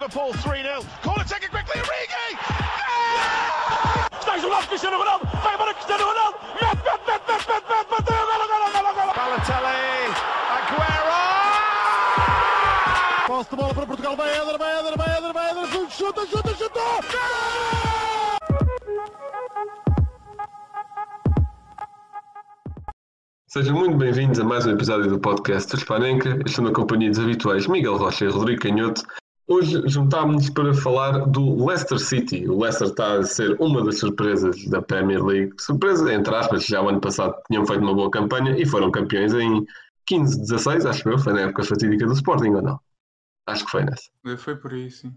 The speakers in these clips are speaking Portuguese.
Liverpool 3 0. Sejam muito bem-vindos a mais um episódio do podcast do Spanenka. Estou na companhia dos habituais Miguel Rocha e Rodrigo Canhoto. Hoje juntámos-nos para falar do Leicester City. O Leicester está a ser uma das surpresas da Premier League. Surpresa, entre aspas, já o ano passado tinham feito uma boa campanha e foram campeões em 15-16, acho eu. Foi na época fatídica do Sporting ou não? Acho que foi nessa. Foi por aí, sim.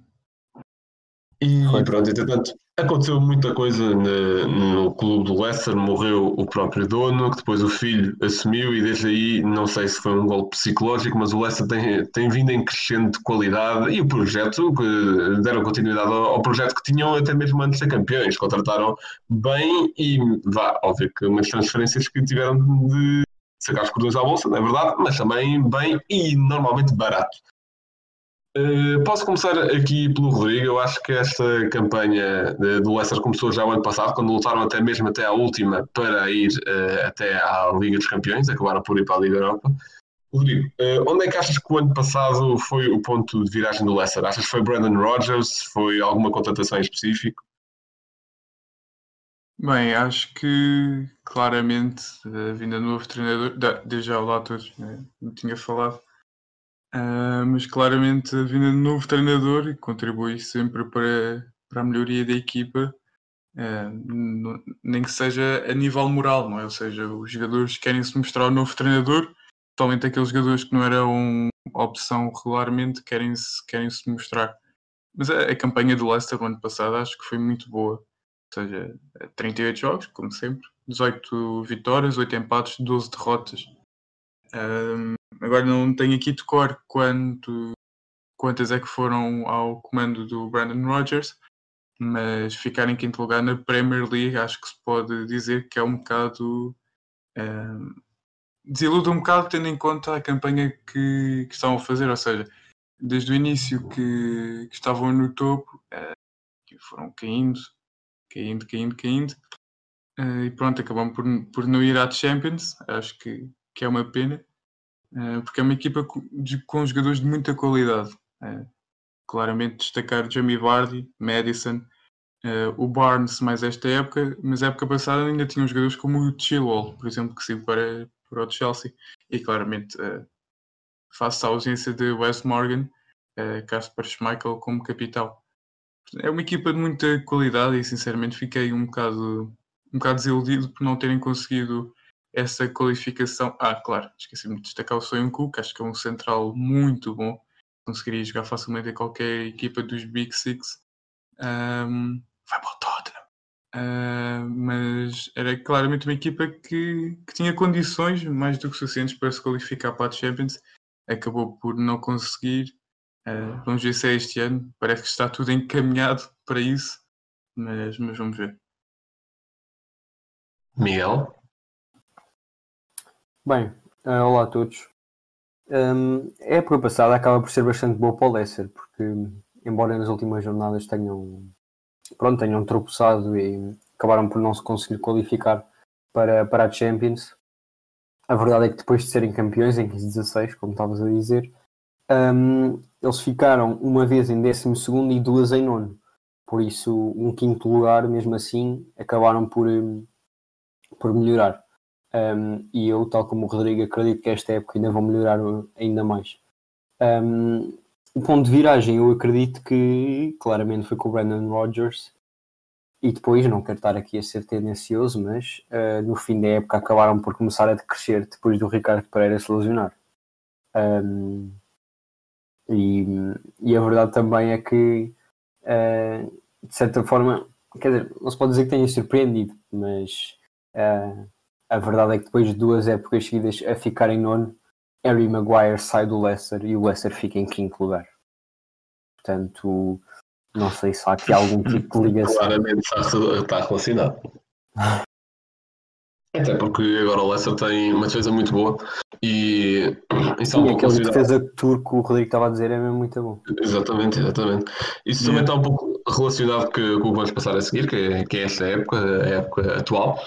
E pronto, entretanto, aconteceu muita coisa no, no clube do Leicester, morreu o próprio dono, que depois o filho assumiu e desde aí, não sei se foi um golpe psicológico, mas o Leicester tem, tem vindo em crescente de qualidade. E o projeto, que deram continuidade ao, ao projeto que tinham até mesmo antes de ser campeões, contrataram bem e vá, óbvio que umas transferências que tiveram de sacar os cordões à bolsa, não é verdade, mas também bem e normalmente barato. Uh, posso começar aqui pelo Rodrigo. Eu acho que esta campanha de, do Leicester começou já o ano passado, quando lutaram até mesmo até à última para ir uh, até à Liga dos Campeões, acabaram por ir para a Liga Europa. Rodrigo, uh, onde é que achas que o ano passado foi o ponto de viragem do Leicester? Achas que foi Brandon Rodgers? Foi alguma contratação em específico? Bem, acho que claramente a vinda do novo treinador, desde já olá a todos, né? não tinha falado, Uh, mas claramente a vinda de novo treinador contribui sempre para, para a melhoria da equipa, uh, no, nem que seja a nível moral, não é? Ou seja, os jogadores querem se mostrar ao novo treinador, totalmente aqueles jogadores que não eram opção regularmente querem se, querem -se mostrar. Mas a, a campanha do Leicester no ano passado acho que foi muito boa. Ou seja, 38 jogos, como sempre, 18 vitórias, 8 empates, 12 derrotas. Um, agora não tenho aqui de cor quanto, quantas é que foram ao comando do Brandon Rodgers, mas ficar em quinto lugar na Premier League acho que se pode dizer que é um bocado. Um, desilude um bocado tendo em conta a campanha que, que estão a fazer, ou seja, desde o início que, que estavam no topo, uh, foram caindo, caindo, caindo, caindo, uh, e pronto, acabam por, por não ir à Champions, acho que que é uma pena, porque é uma equipa com, jogadores de muita qualidade. Uh, claramente destacar Jamie Vardy, Madison, uh, o Barnes mais esta época, mas época passada ainda tinham jogadores como o Chilwell, por exemplo, que saiu para, para o Chelsea, e claramente face à ausência de Wes Morgan, Casper Schmeichel como capital. É uma equipa de muita qualidade e sinceramente fiquei um bocado, um bocado desiludido por não terem conseguido essa qualificação. Ah, claro, esqueci-me de destacar o Sonho Cook, acho que é um central muito bom. Conseguiria jogar facilmente em qualquer equipa dos Big Six. Um, vai para o Tottenham. Uh, mas era claramente uma equipa que, que, tinha condições mais do que suficientes para se qualificar para a Champions. Acabou por não conseguir. Uh, vamos ver se é este ano. Parece que está tudo encaminhado para isso. Mas, mas vamos ver. Miguel? Bem, uh, olá a todos. Um, a época passada acaba por ser bastante boa para o Leicester, porque embora nas últimas jornadas tenham, pronto, tenham tropeçado e acabaram por não se conseguir qualificar para, para a Champions, a verdade é que depois de serem campeões em 15-16, como estavas a dizer, um, eles ficaram uma vez em 12 e duas em nono. Por isso, um quinto lugar, mesmo assim, acabaram por, por melhorar. Um, e eu, tal como o Rodrigo, acredito que esta época ainda vão melhorar ainda mais. Um, o ponto de viragem, eu acredito que claramente foi com o Brandon Rodgers. E depois, não quero estar aqui a ser tendencioso, mas uh, no fim da época acabaram por começar a decrescer depois do Ricardo Pereira se lesionar. Um, e, e, a verdade também é que, uh, de certa forma, quer dizer, não se pode dizer que tenha surpreendido, mas uh, a verdade é que depois de duas épocas seguidas a ficar em nono, Harry Maguire sai do Leicester e o Leicester fica em quinto lugar. Portanto, não sei se há aqui algum tipo de ligação. Claramente está, relacionado. Até porque agora o Leicester tem uma defesa muito boa e E um pouco aquele defesa turco que o Rodrigo estava a dizer é mesmo muito bom. Exatamente, exatamente. Isso também está um pouco relacionado com, com o que vamos passar a seguir, que é, que é esta época, a época atual.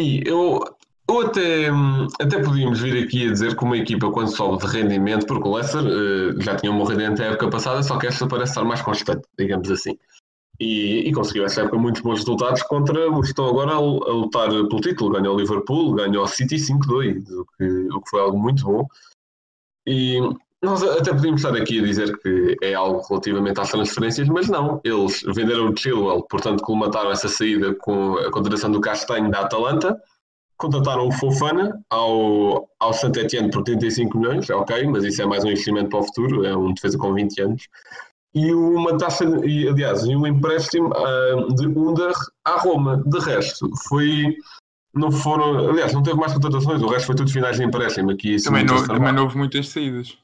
E eu, eu até, hum, até podíamos vir aqui a dizer que uma equipa, quando sobe de rendimento, porque o Leicester eh, já tinha um bom rendimento época passada, só que esta parece estar mais constante, digamos assim. E, e conseguiu esta época muitos bons resultados contra os que estão agora a, a lutar pelo título. Ganhou o Liverpool, ganhou o City 5-2, o que, o que foi algo muito bom. E nós até podíamos estar aqui a dizer que é algo relativamente às transferências, mas não. Eles venderam o Chilwell, portanto, colmataram essa saída com a contratação do Castanho da Atalanta. Contrataram o Fofana ao, ao Saint Etienne por 35 milhões, ok, mas isso é mais um investimento para o futuro, é um defesa com 20 anos. E uma taxa, e, aliás, e um empréstimo ah, de Under à Roma. De resto, foi. Não foram. Aliás, não teve mais contratações, o resto foi tudo finais de empréstimo. Aqui, Também não, também não houve muitas saídas.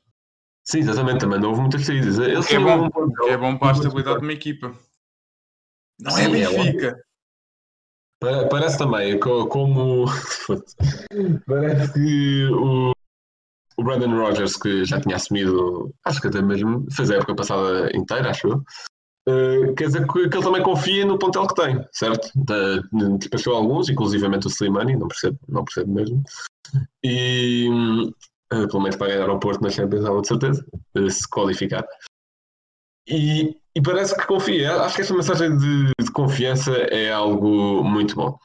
Sim, exatamente, também não houve muitas saídas. É bom, um É bom para a estabilidade de uma equipa. Não Sim, é é Benfica. Pa- Parece também, co- como. Parece que o, o Brandon Rogers, que já tinha assumido, acho que até mesmo fez a época passada inteira, acho eu. eh, quer dizer que, que ele também confia no plantel que tem, certo? Da- Despachou alguns, inclusivamente o Slimani, não percebo, não percebo mesmo. E eh, pelo menos para ganhar ao Porto na Champions, há de certeza, se qualificar. E, e parece que confia. Acho que esta mensagem de, de confiança é algo muito bom.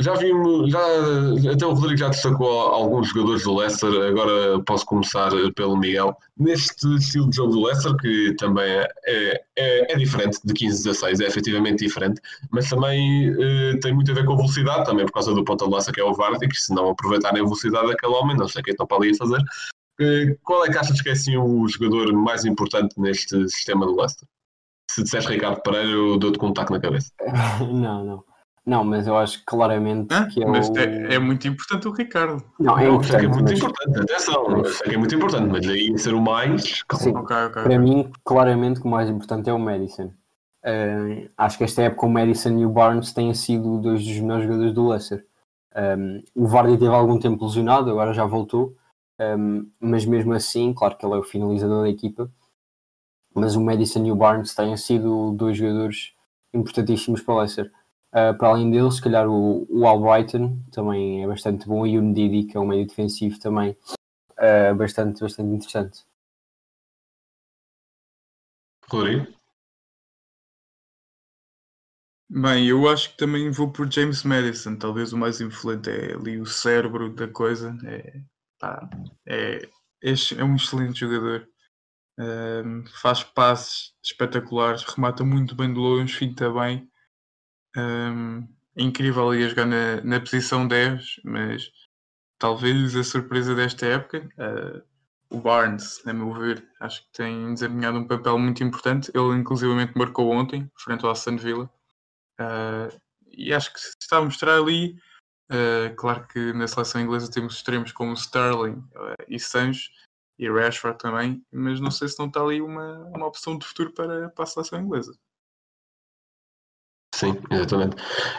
Já vimos, já, até o Rodrigo já destacou alguns jogadores do Leicester, agora posso começar pelo Miguel. Neste estilo de jogo do Leicester, que também é, é, é diferente de 15-16, é efetivamente diferente, mas também eh, tem muito a ver com a velocidade, também por causa do ponta de lança que é o Vardy, que se não aproveitarem a velocidade daquele homem, não sei o que estão para ali a fazer. Eh, qual é que achas que é assim o jogador mais importante neste sistema do Leicester? Se disseres Ricardo Pereira, eu dou-te com um taco na cabeça. não, não. Não, mas eu acho claramente Hã? que é Mas o... é, é muito importante o Ricardo. Não, é Eu sei que é muito mas importante, atenção, eu sei que é muito importante, mas aí ser o mais. calma. Sim. Ok, ok. para mim, claramente, o mais importante é o Madison. Eh, acho que esta época o Madison e o Barnes têm sido dois dos melhores jogadores do Leicester. Um, o Vardy teve algum tempo lesionado, agora já voltou, um, mas mesmo assim, claro que ele é o finalizador da equipa, mas o Madison e o Barnes têm sido dois jogadores importantíssimos para o Leicester. Uh, para além deles, se calhar o, o Albrighton também é bastante bom e o Ndidi, que é um meio defensivo também uh, bastante, bastante interessante. Rodrigo? Bem, eu acho que também vou por James Madison. Talvez o mais influente é ali o cérebro da coisa. É, pá, é, é, é um excelente jogador. Um, faz passes espetaculares, remata muito bem de longe, finta bem. Um, incrível ali a jogar na, na posição 10, mas talvez a surpresa desta época, uh, o Barnes, a meu ver, acho que tem desempenhado um papel muito importante. Ele, inclusivamente, marcou ontem, frente ao Aston Villa. Uh, e acho que se está a mostrar ali, uh, claro que na seleção inglesa temos extremos como Sterling e Sancho e Rashford também, mas não sei se não está ali uma, uma opção de futuro para, para a seleção inglesa. Sim, exatamente.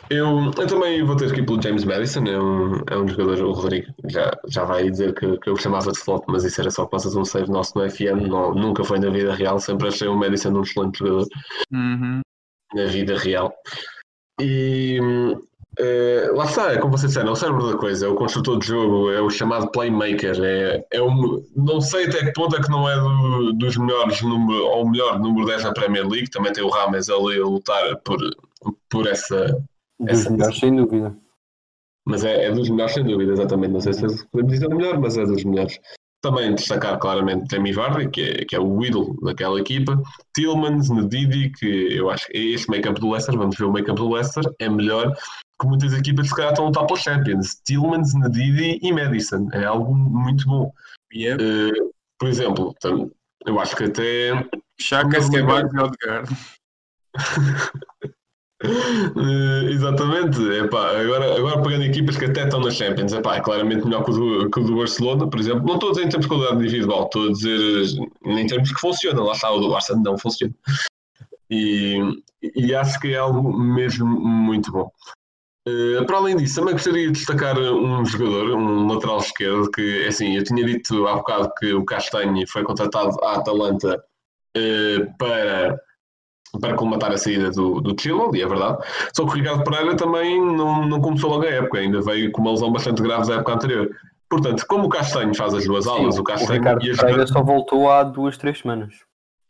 Eu, eu também vou ter aqui pelo James Madison, é um, é um jogador, o Rodrigo já, já vai dizer que, que eu chamava de slot, mas isso era só que passas um save nosso no FM, não, nunca foi na vida real, sempre achei o Madison um excelente jogador Uhum. na vida real. E eh, lá está, é como vocês disseram, é o cérebro da coisa, é o construtor de jogo, é o chamado playmaker. É, é um, não sei até que ponto é que não é do- dos melhores, número, ou o melhor número 10 da Premier League. Também tem o Rames ali a lutar por, por essa. Dos Essa- melhores, sem dúvida. Mas é, é dos melhores, sem dúvida, exatamente. Não sei se podemos dizer o melhor, mas é dos melhores. Também destacar claramente Jamie Vardy, que é, que é o ídolo daquela equipa. Tillmans, Nedidi, que eu acho que este meio campo do Leicester, vamos ver o campo do Leicester, é melhor que muitas equipas que se calhar estão a lutar pelos Champions. Tillmans, Nedidi e Madison. É algo muito bom. Yep. Eh, por exemplo, eu acho que até Chaka, é Slimani e Odegaard. Eh, exatamente, epá, agora, agora pegando equipas que até estão nas Champions, epá, é claramente melhor que o, do, que o do Barcelona, por exemplo. Não estou a dizer em termos de qualidade individual, estou a dizer em termos que funciona. Lá está, o do Barça não funciona. E, e acho que é algo mesmo muito bom. Uh, para além disso, também gostaria de destacar um jogador, um lateral esquerdo, que assim, eu tinha dito há bocado que o Castanho foi contratado à Atalanta uh, para, para colmatar a saída do, do Chilwell, e é verdade. Só que o Ricardo Pereira também não, não começou logo a época, ainda veio com uma lesão bastante grave da época anterior. Portanto, como o Castanho faz as duas aulas, o Castanho o Ricardo ia Pereira só voltou há duas, três semanas.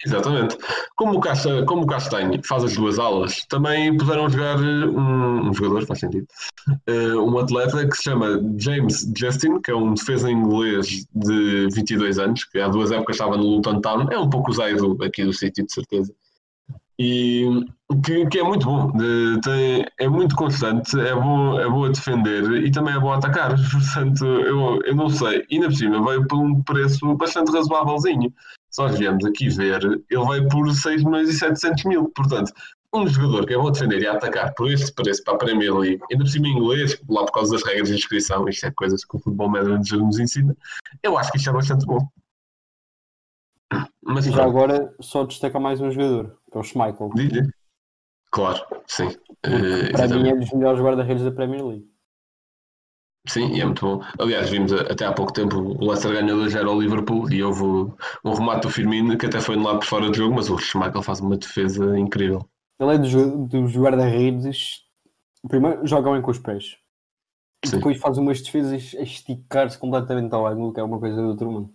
Exatamente. Como o, Casta, como o Castanho faz as duas aulas, também puderam jogar um, um jogador, faz sentido, uh, um atleta que se chama James Justin, que é um defesa inglês de 22 anos, que há duas épocas estava no Luton Town, é um pouco o Zaido aqui do sítio, de certeza. E que, que é muito bom, tem, é muito constante, é bom, é bom a defender e também é bom a atacar. Portanto, eu, eu não sei, ainda por cima veio por um preço bastante razoávelzinho se nós viemos aqui ver, ele vai por 6 milhões e 700 mil. Portanto, um jogador que é bom defender e atacar por este preço para a Premier League, ainda por cima em inglês, lá por causa das regras de inscrição, isto é coisas que o futebol manager nos ensina, eu acho que isto é bastante bom. Mas e já agora só destaca mais um jogador, que é o Schmeichel. Claro, sim. Uh, para mim é um dos melhores guarda-redes da Premier League. Sim, e é muito bom. Aliás, vimos até há pouco tempo o Leicester ganhou 2-0 ao Liverpool e houve um remate do Firmino que até foi no lado por fora do jogo, mas o Schmeichel faz uma defesa incrível. Ele é dos, dos guarda-redes, primeiro joga bem com os pés Sim. depois faz umas defesas a esticar-se completamente ao ângulo, que é uma coisa do outro mundo.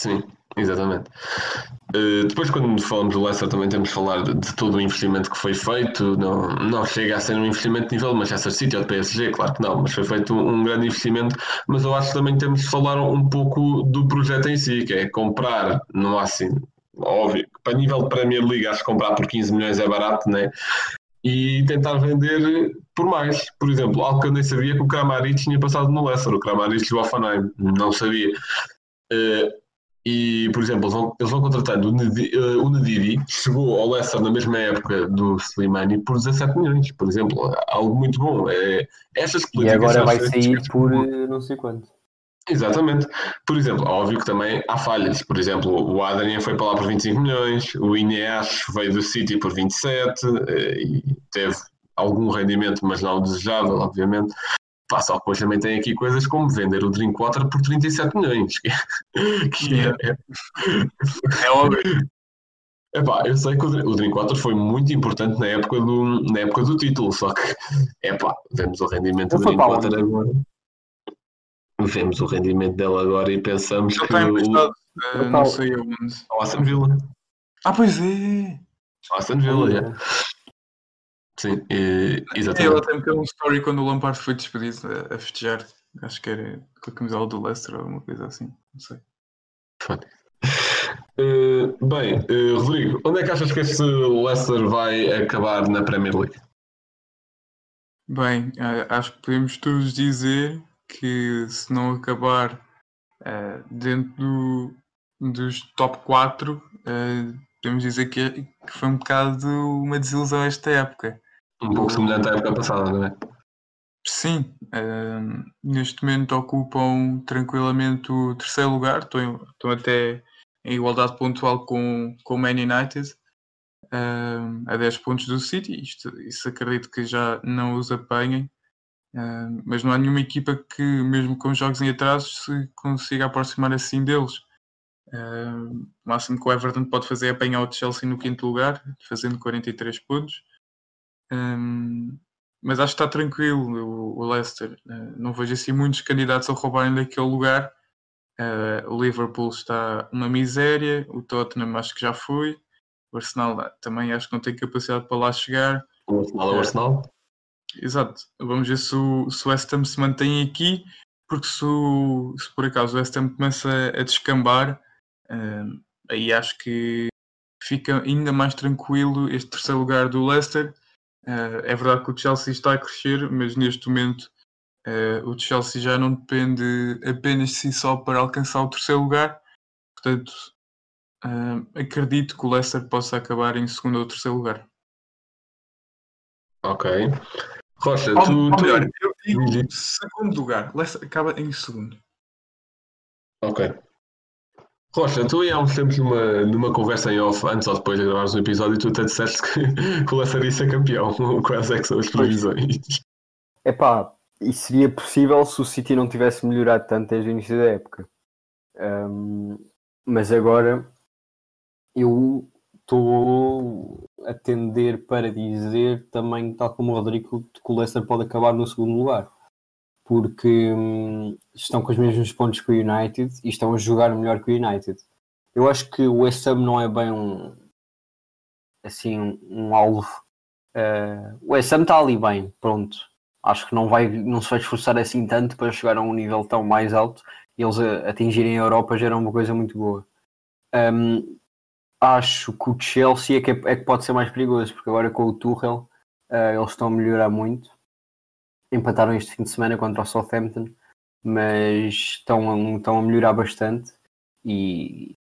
Sim, exatamente. Uh, depois, quando falamos do Leicester, também temos de falar de, de, todo o investimento que foi feito. Não, não chega a ser um investimento de nível de Manchester City ou de PSG, claro que não, mas foi feito um, um, grande investimento. Mas eu acho que também temos de falar um pouco do projeto em si, que é comprar, não há assim, óbvio, para nível de Premier League, acho que comprar por 15 milhões é barato, né? e tentar vender por mais. Por exemplo, algo que eu nem sabia que o Kramaric tinha passado no Leicester, o Kramaric do Offenheim, não sabia. Uh, e, por exemplo, eles vão, eles vão contratando o Nedidi, uh, o Nedidi, chegou ao Leicester na mesma época do Slimani por 17 milhões, por exemplo, algo muito bom. É, estas e agora vai sair por não sei quanto. Exatamente. Por exemplo, óbvio que também há falhas. Por exemplo, o Adrian foi para lá por 25 milhões, o Ineas veio do City por 27 uh, e teve algum rendimento, mas não desejável, obviamente. Pá, só depois também tem aqui coisas como vender o Drinkwater por 37 milhões. Que, é, é óbvio. Epá, eu sei que o Drinkwater foi muito importante na época do, na época do título, só que epá, vemos o rendimento do Drinkwater agora. Vemos o rendimento dele agora e pensamos Ele que. Está emprestado, o... uh, não sei onde. Ao Aston Villa. Ah, pois é! Ao Aston Villa, é. Sim, e, exatamente. Ele até meteu um story quando o Lampard foi despedido a, a festejar. Acho que era com a camisola do Leicester ou alguma coisa assim. Não sei. Uh, bem, uh, Rodrigo, onde é que achas que este Leicester vai acabar na Premier League? Bem, uh, acho que podemos todos dizer que se não acabar dentro do, dos top 4, podemos dizer que, que foi um bocado uma desilusão esta época. Um pouco semelhante à época passada, não é? Sim, uh, neste momento ocupam tranquilamente o terceiro lugar, estão, estão até em igualdade pontual com, com o Man United, uh, a 10 pontos do City. Isto, isso acredito que já não os apanhem, uh, mas não há nenhuma equipa que, mesmo com jogos em atraso, se consiga aproximar assim deles. o máximo que o Everton pode fazer é apanhar o Chelsea no quinto lugar, fazendo 43 pontos. Um, mas acho que está tranquilo o, o Leicester. Uh, não vejo assim muitos candidatos a roubarem daquele lugar. Uh, o Liverpool está uma miséria, o Tottenham acho que já foi, o Arsenal também acho que não tem capacidade para lá chegar. O Arsenal é o Arsenal. Exato. Vamos ver se o, se o West Ham se mantém aqui, porque se, o, se por acaso o West Ham começa a, a descambar, aí acho que fica ainda mais tranquilo este terceiro lugar do Leicester é verdade que o Chelsea está a crescer, mas neste momento uh, o Chelsea já não depende apenas de si só para alcançar o terceiro lugar. Portanto, uh, acredito que o Leicester possa acabar em segundo ou terceiro lugar. Ok. Rocha, ou, tu, ou melhor, eu digo segundo lugar. Leicester acaba em segundo. Ok. Rocha, tu aí há uns tempos numa, numa conversa em off, antes ou depois de gravares um episódio, tu até disseste que, que o ia ser campeão. Quais é que são as previsões? Epá, isso seria possível se o City não tivesse melhorado tanto desde o início da época. Um, mas agora eu estou a tender para dizer também, tal como o Rodrigo, que o Leicester pode acabar no segundo lugar. Porque hum, estão com os mesmos pontos que o United e estão a jogar melhor que o United. Eu acho que o West Ham não é bem um assim um alvo. Uh, o West Ham está ali bem, pronto. Acho que não, vai, não se vai esforçar assim tanto para chegar a um nível tão mais alto e eles a, atingirem a Europa já era uma coisa muito boa. Um, acho que o Chelsea é que, é, é que, pode ser mais perigoso, porque agora com o Tuchel uh, eles estão a melhorar muito. Empataram este fim de semana contra o Southampton, mas estão a, estão a melhorar bastante e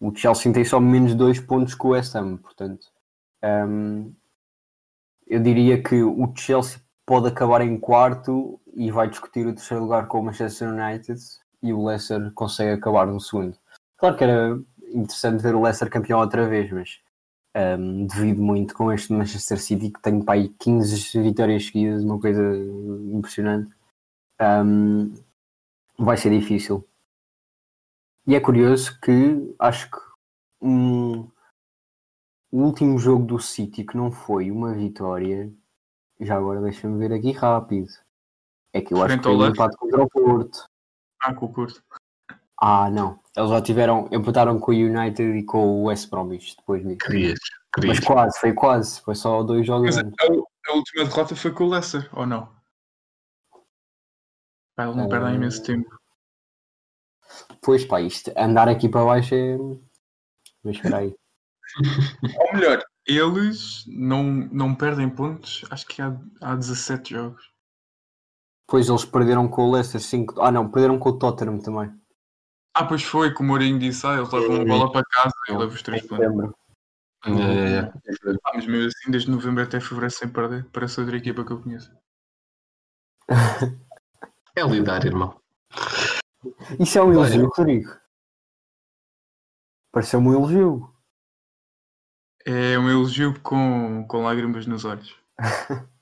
o Chelsea tem só menos dois pontos que o West Ham, portanto um, eu diria que o Chelsea pode acabar em quarto e vai discutir o terceiro lugar com o Manchester United e o Leicester consegue acabar no segundo. Claro que era interessante ver o Leicester campeão outra vez, mas um, devido muito com este Manchester City que tem para aí 15 vitórias seguidas, uma coisa impressionante. Um, vai ser difícil. E é curioso que acho que um, o último jogo do City que não foi uma vitória, já agora deixa-me ver aqui rápido. É que eu acho que foi um empate contra o Porto. Ah, com o Porto. Ah, não. Eles já tiveram, empataram com o United e com o West Bromwich depois disso. Querias, querias. Mas quase, foi quase. Foi só dois jogos. Mas a, a, última derrota foi com o Leicester, ou não? Pá, eles não perdem imenso tempo. Pois pá, isto, andar aqui para baixo é. Mas espera aí. Ou melhor, eles não, não perdem pontos, acho que há, há 17 jogos. Pois eles perderam com o Leicester 5. Ah não, perderam com o Tottenham também. Ah, pois foi, como o Mourinho disse, ah, eles levam uma bola para casa e levam os 3 pontos. É, é, é. Ah, mas mesmo assim, desde novembro até fevereiro sem perder, parece outra equipa que eu conheço. É lidar, irmão. Isso é um elogio, Rodrigo. Pareceu-me um elogio. É um elogio com, com lágrimas nos olhos.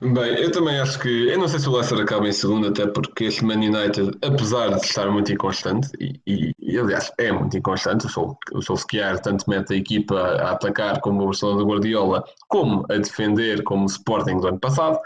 Bem, eu também acho que. Eu não sei se o Leicester acaba em segundo, até porque este Man United, apesar de estar muito inconstante, e, e, aliás é muito inconstante, o Solskjaer tanto mete a equipa a atacar como o Barcelona do Guardiola, como a defender como o Sporting do ano passado.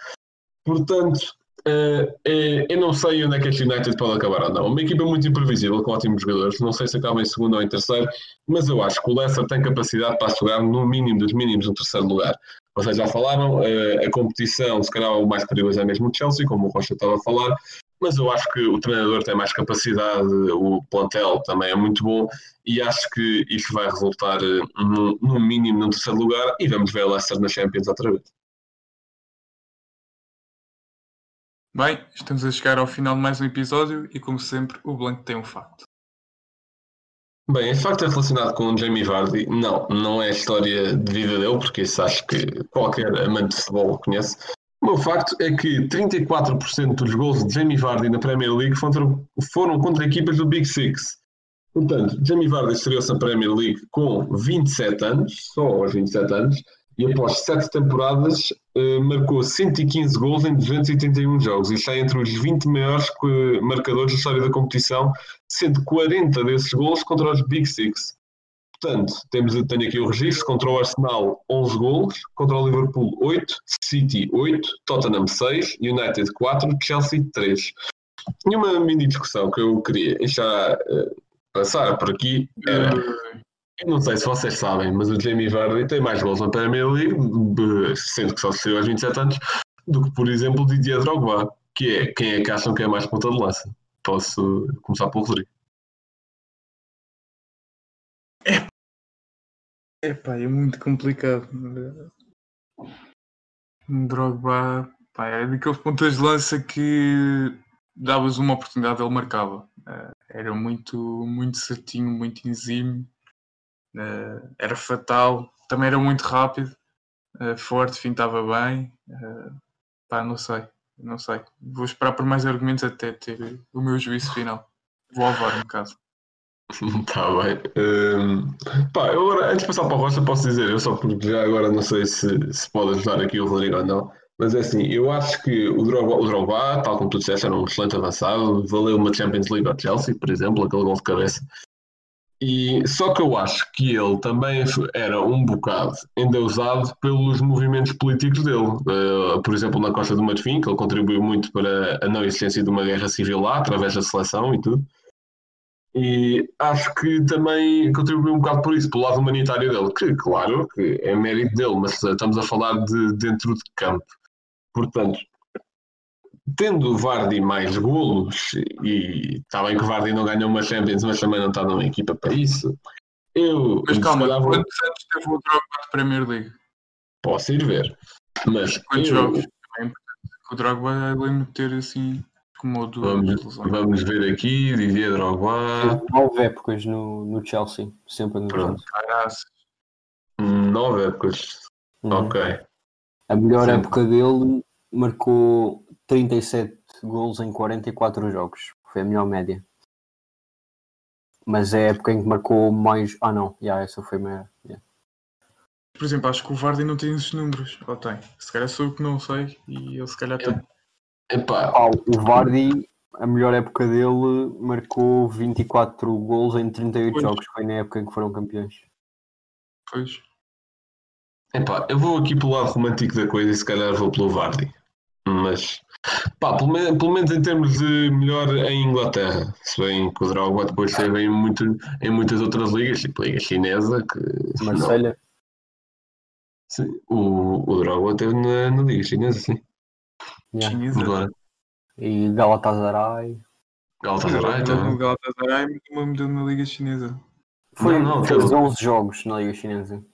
Portanto, uh, é, eu não sei onde é que este United pode acabar ou não. Uma equipa muito imprevisível, com ótimos jogadores. Não sei se acaba em segundo ou em terceiro, mas eu acho que o Leicester tem capacidade para assegurar no mínimo dos mínimos no terceiro lugar. Vocês já falaram, eh, a competição, se calhar o mais perigoso é mesmo o Chelsea, como o Rocha estava a falar, mas eu acho que o treinador tem mais capacidade, o plantel também é muito bom e acho que isto vai resultar eh, no, mínimo no terceiro lugar e vamos ver a Leicester na Champions outra vez. Bem, estamos a chegar ao final de mais um episódio e como sempre o Blanco tem um facto. Bem, esse facto é relacionado com o Jamie Vardy. Não, não é a história de vida dele, porque isso acho que qualquer amante de futebol o conhece. O facto é que 34% dos gols de Jamie Vardy na Premier League foram contra equipas do Big Six. Portanto, Jamie Vardy estreou-se na Premier League com 27 anos, só aos 27 anos, e após 7 temporadas uh, marcou 115 gols em 281 jogos. Isto está entre os 20 maiores marcadores da história da competição, sendo 40 desses gols contra os Big Six. Portanto, temos, tenho aqui o registro, contra o Arsenal 11 gols, contra o Liverpool 8, City 8, Tottenham 6, United 4, Chelsea 3. E uma mini discussão que eu queria já uh, passar por aqui era eu não sei se vocês sabem, mas o Jamie Vardy tem mais gols na Premier League, sendo que só se aos 27 anos, do que, por exemplo, o Didier Drogba, que é quem é que acham que é mais ponta de lança. Posso começar pelo Rodrigo. É, pá, é muito complicado. Drogba, pá, é daqueles pontas de lança que davas uma oportunidade, ele marcava. Eh, era muito, muito certinho, muito enzime era fatal, também era muito rápido, uh, forte, fintava bem. Uh, pá, não sei, não sei. Vou esperar por mais argumentos até ter o meu juízo final. Vou ao VAR, no caso. Está bem. Hum, pá, eu agora, antes de passar para a Rocha, posso dizer, eu só porque já agora não sei se, se pode ajudar aqui o Rodrigo ou não, mas é assim, eu acho que o Drogba, o Drogba, tal como tu disseste, era um excelente avançado, valeu uma Champions League ao Chelsea, por exemplo, aquele gol de cabeça. E, só que eu acho que ele também era um bocado endeusado pelos movimentos políticos dele. Uh, por exemplo, na Costa do Marfim, que ele contribuiu muito para a não existência de uma guerra civil lá, através da seleção e tudo. E acho que também contribuiu um bocado por isso, pelo lado humanitário dele, que claro que é mérito dele, mas estamos a falar de dentro de campo. Portanto, tendo o Vardy mais golos, e está bem que o Vardy não ganhou uma Champions, mas também não está numa equipa para isso. Eu, Mas calma, calhar, vou- quantos anos teve o Drogba de Premier League? posso ir ver. Mas Quantos eu- jogos? Também é importante. O Drogba lembro de ter assim como duas Vamos, vamos ver aqui, Didier Drogba, nove épocas no, no Chelsea, sempre no Pronto. Chelsea. Nove épocas. Uhum. Ok. A melhor Sim. época dele marcou 37 gols em 44 jogos. Foi a melhor média. Mas é a época em que marcou mais. Ah, não, já, essa foi a maior. yeah. Por exemplo, acho que o Vardy não tem esses números. Ou tem? Se calhar sou eu que não sei e ele se calhar tem. Epá, Ah, o Vardy, a melhor época dele, marcou 24 gols em 38 Pois. jogos. Foi na época em que foram campeões. Pois. epá, eu vou aqui pelo lado romântico da coisa e se calhar vou pelo Vardy. Mas, pá, pelo, men- pelo menos em termos de melhor em Inglaterra. Se bem que o Drogba depois esteve em, muito, em muitas outras ligas, tipo a Liga Chinesa, que não, Marselha, sim, o, o Drogba esteve na, na Liga Chinesa, sim. yeah. Chinesa. Agora, e Galatasaray. Galatasaray também. Galatasaray mas uma medalha na Liga Chinesa. Foi, Não, não, fez teve- 11 jogos na Liga Chinesa.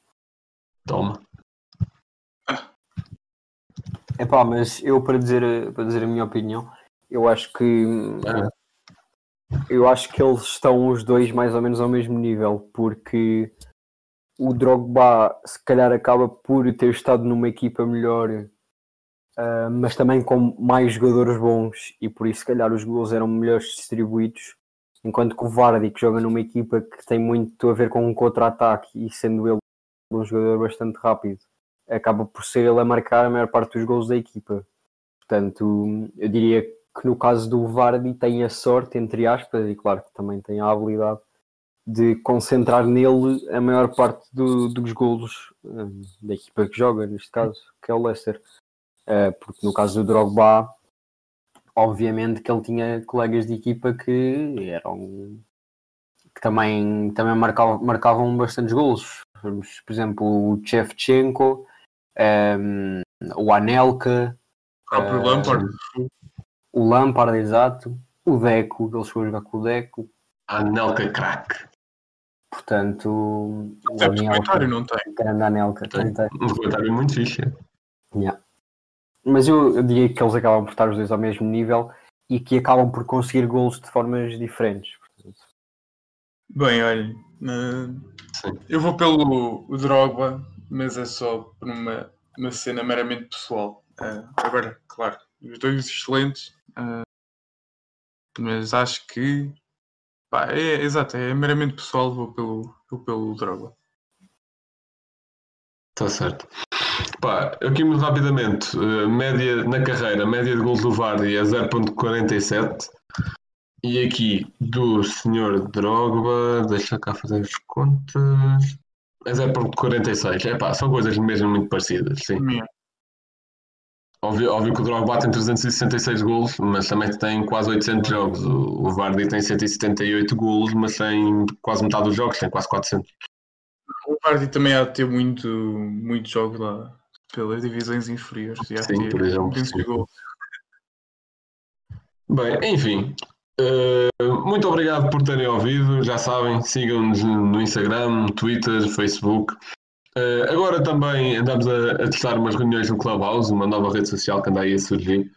Toma. É pá, mas eu para dizer, para dizer a minha opinião, eu acho que eu acho que eles estão os dois mais ou menos ao mesmo nível, porque o Drogba se calhar acaba por ter estado numa equipa melhor, ah, mas também com mais jogadores bons e por isso se calhar os gols eram melhores distribuídos, enquanto que o Vardy que joga numa equipa que tem muito a ver com um contra-ataque e sendo ele um jogador bastante rápido acaba por ser ele a marcar a maior parte dos gols da equipa. Portanto, eu diria que no caso do Vardy tem a sorte, entre aspas, e claro que também tem a habilidade de concentrar nele a maior parte do- dos golos hum, da equipa que joga, neste caso, que é o Leicester. Eh, porque no caso do Drogba, obviamente que ele tinha colegas de equipa que eram que também, também marcavam, marcavam bastantes golos. Por exemplo, o Shevchenko, um, o Anelka, O próprio Eh, Lampard. o Lampard, exato, o Deco, ele chegou a jogar com o Deco, Anelka crack. portanto, o Anelka, não tem? grande Anelka, Tem. tem. Um comentário muito fixe. Yeah. Mas eu, eu diria que eles acabam por estar os dois ao mesmo nível e que acabam por conseguir golos de formas diferentes. Bem, olha, eh, eu vou pelo o Drogba, mas é só por uma, uma cena meramente pessoal. Eh, agora, claro, os dois excelentes, eh, mas acho que pá, é, exato, é meramente pessoal, vou pelo, vou pelo Drogba. Está certo. Pá, aqui muito rapidamente, eh, média na carreira, média de gols do Vardy é 0.47 e aqui do senhor Drogba, deixa cá fazer as contas, é 0.46. É pá, são coisas mesmo muito parecidas, sim. Minha. Óbvio, óbvio que o Drogba tem 366 gols, mas também tem quase 800 jogos. O, o Vardy tem 178 gols, mas tem quase metade dos jogos, tem quase 400. O Vardy também há de ter muito, muito jogo lá pelas divisões inferiores. Sim, por exemplo, sim. Bem, enfim, eh, muito obrigado por terem ouvido. Já sabem, sigam-nos no Instagram, Twitter, Facebook. Eh, agora também andamos a, a testar umas reuniões no Clubhouse, uma nova rede social que anda aí a surgir.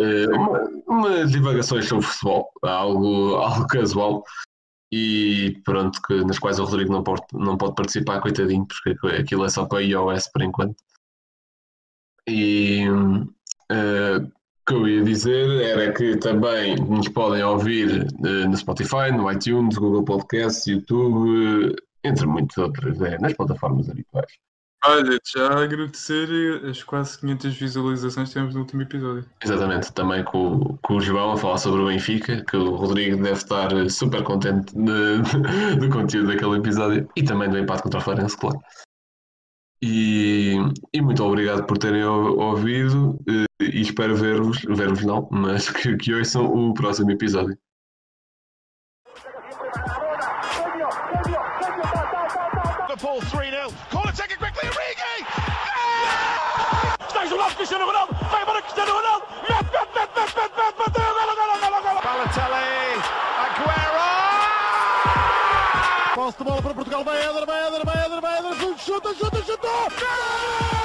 Eh, uma, umas divagações sobre futebol, algo, algo casual. E pronto, que, nas quais o Rodrigo não pode, não pode participar, coitadinho, porque aquilo é só para iOS por enquanto. E eh, que eu ia dizer era que também nos podem ouvir eh, no Spotify, no iTunes, Google Podcasts, YouTube, eh, entre muitas outras, é, nas plataformas habituais. Olha, já agradecer as quase 500 visualizações que tivemos no último episódio. Exatamente, também com, com o João a falar sobre o Benfica, que o Rodrigo deve estar eh, super contente de- do conteúdo daquele episódio e também do empate contra o Farense, claro. E, e muito obrigado por terem ou- ouvido eh, e espero ver-vos, ver-vos não, mas que, que ouçam o próximo episódio. Liverpool 3 0. Corner taken quickly. Origi! Stays on Cristiano Ronaldo. Vai Cristiano Ronaldo. Mete, mete, mete, bateu. Golo, golo, golo, golo. Balotelli. Aguero. Posse de bola para Portugal, vai Éder, vai Éder, vai Éder, chuta, chuta, chuta! Gol!